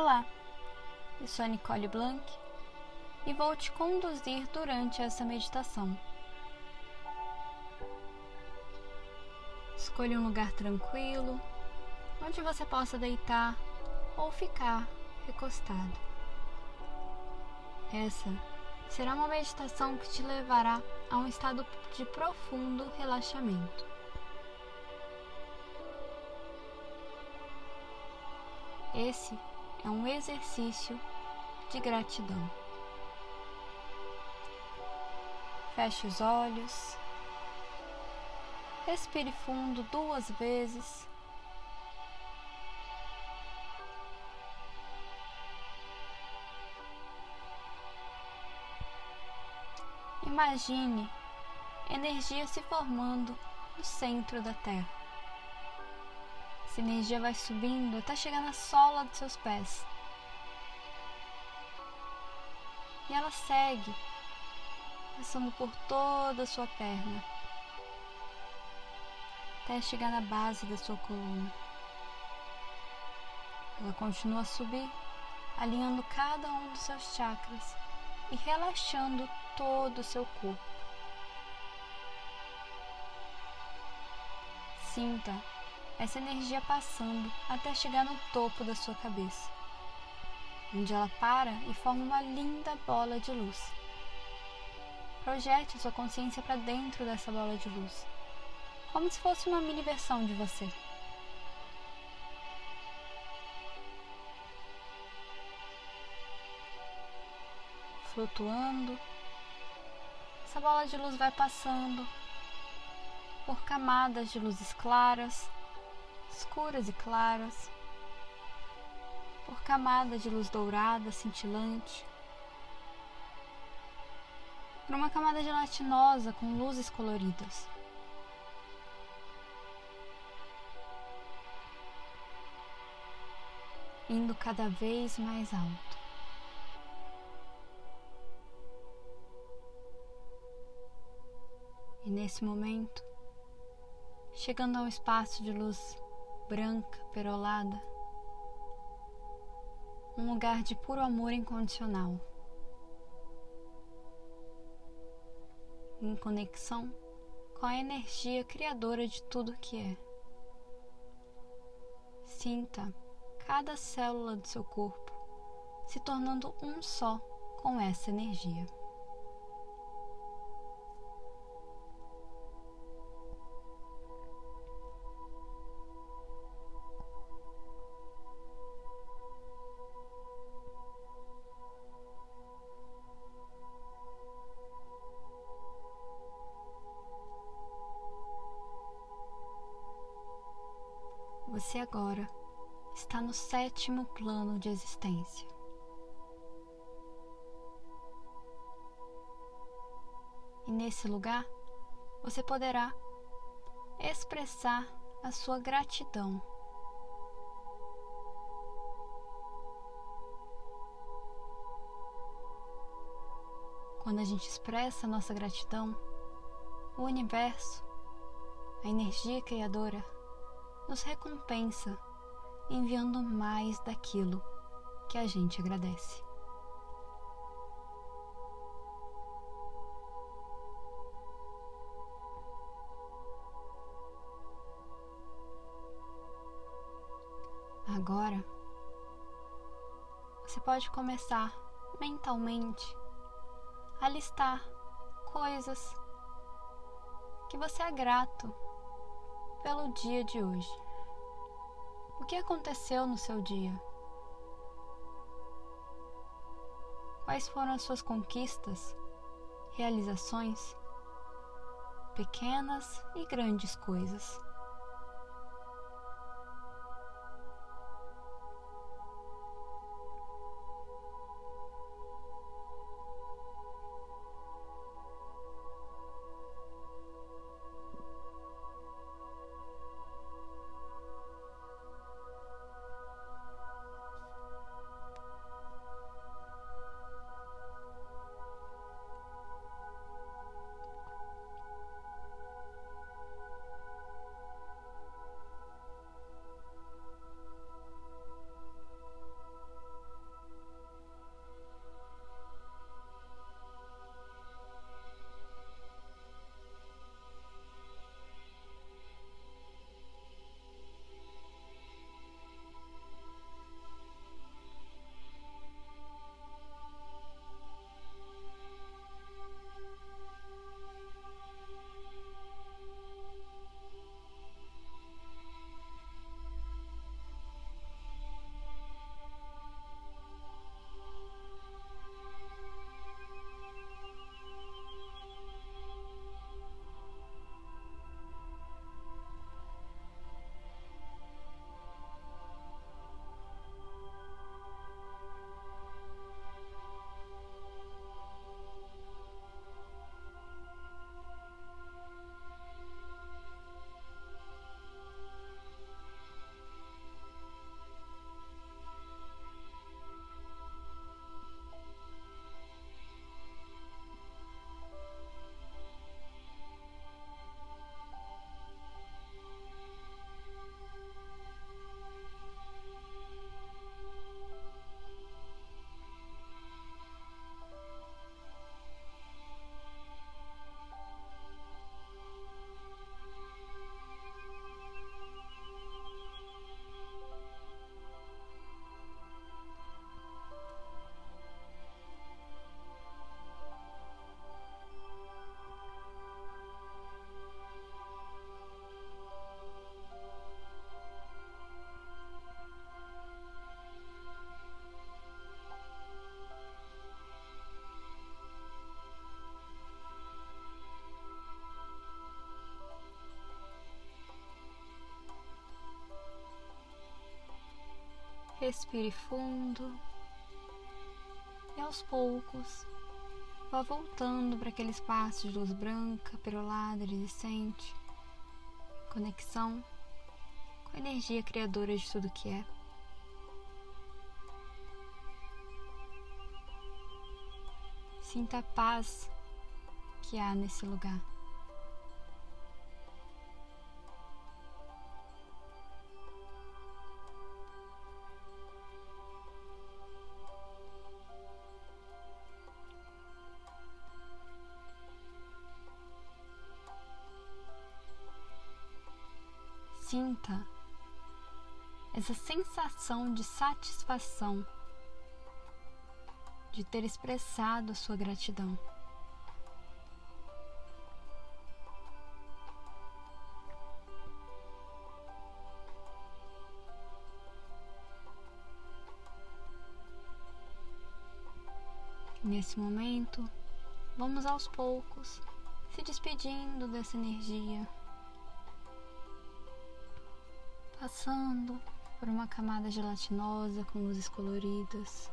Olá, eu sou a Nicole Blanc e vou te conduzir durante essa meditação. Escolha um lugar tranquilo, onde você possa deitar ou ficar recostado. Essa será uma meditação que te levará a um estado de profundo relaxamento. Esse é um exercício de gratidão. Feche os olhos. Respire fundo duas vezes. Imagine energia se formando no centro da Terra. Essa energia vai subindo até chegar na sola dos seus pés. E ela segue, passando por toda a sua perna, até chegar na base da sua coluna. Ela continua a subir, alinhando cada um dos seus chakras e relaxando todo o seu corpo. Sinta essa energia passando até chegar no topo da sua cabeça, onde ela para e forma uma linda bola de luz. Projete a sua consciência para dentro dessa bola de luz, como se fosse uma mini versão de você. Flutuando, essa bola de luz vai passando por camadas de luzes claras escuras e claras, por camadas de luz dourada, cintilante, por uma camada gelatinosa com luzes coloridas. Indo cada vez mais alto. E nesse momento, chegando a um espaço de luz branca, perolada, um lugar de puro amor incondicional, em conexão com a energia criadora de tudo que é. Sinta cada célula do seu corpo se tornando um só com essa energia. Você agora está no sétimo plano de existência. E nesse lugar você poderá expressar a sua gratidão. Quando a gente expressa a nossa gratidão, o universo, a energia criadora, nos recompensa enviando mais daquilo que a gente agradece. Agora, você pode começar mentalmente a listar coisas que você é grato pelo dia de hoje. O que aconteceu no seu dia? Quais foram as suas conquistas, realizações, pequenas e grandes coisas? Respire fundo e aos poucos vá voltando para aquele espaço de luz branca, perolada, iridescente, conexão com a energia criadora de tudo que é. Sinta a paz que há nesse lugar. Essa sensação de satisfação de ter expressado a sua gratidão. Nesse momento, vamos aos poucos se despedindo dessa energia, passando por uma camada gelatinosa com luzes coloridas.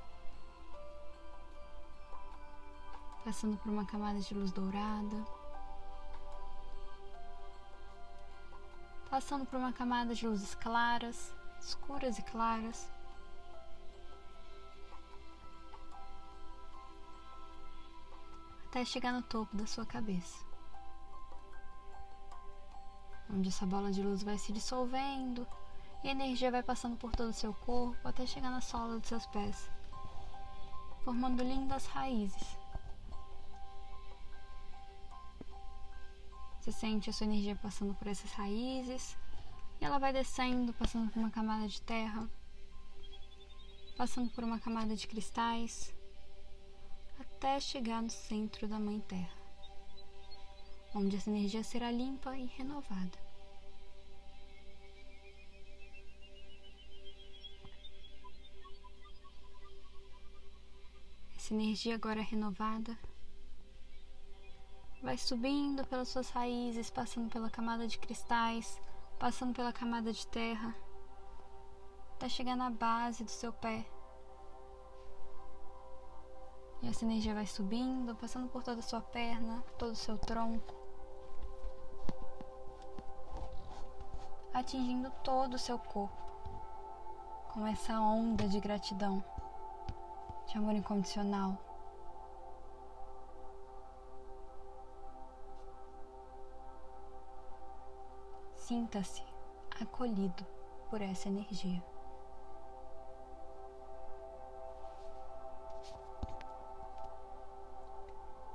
passando por uma camada de luz dourada, passando por uma camada de luzes claras, escuras e claras. Até chegar no topo da sua cabeça, onde essa bola de luz vai se dissolvendo e a energia vai passando por todo o seu corpo até chegar na sola dos seus pés, formando lindas raízes. Você sente a sua energia passando por essas raízes e ela vai descendo, passando por uma camada de terra, passando por uma camada de cristais, até chegar no centro da Mãe Terra, onde essa energia será limpa e renovada. Essa energia agora renovada vai subindo pelas suas raízes, passando pela camada de cristais, passando pela camada de terra, até chegar na base do seu pé. E essa energia vai subindo, passando por toda a sua perna, todo o seu tronco, atingindo todo o seu corpo, com essa onda de gratidão, de amor incondicional. Sinta-se acolhido por essa energia.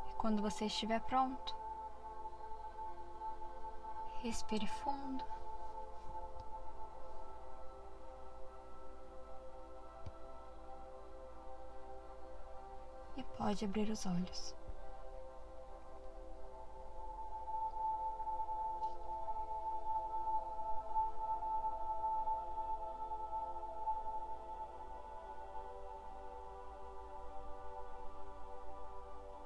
E quando você estiver pronto, respire fundo. Pode abrir os olhos.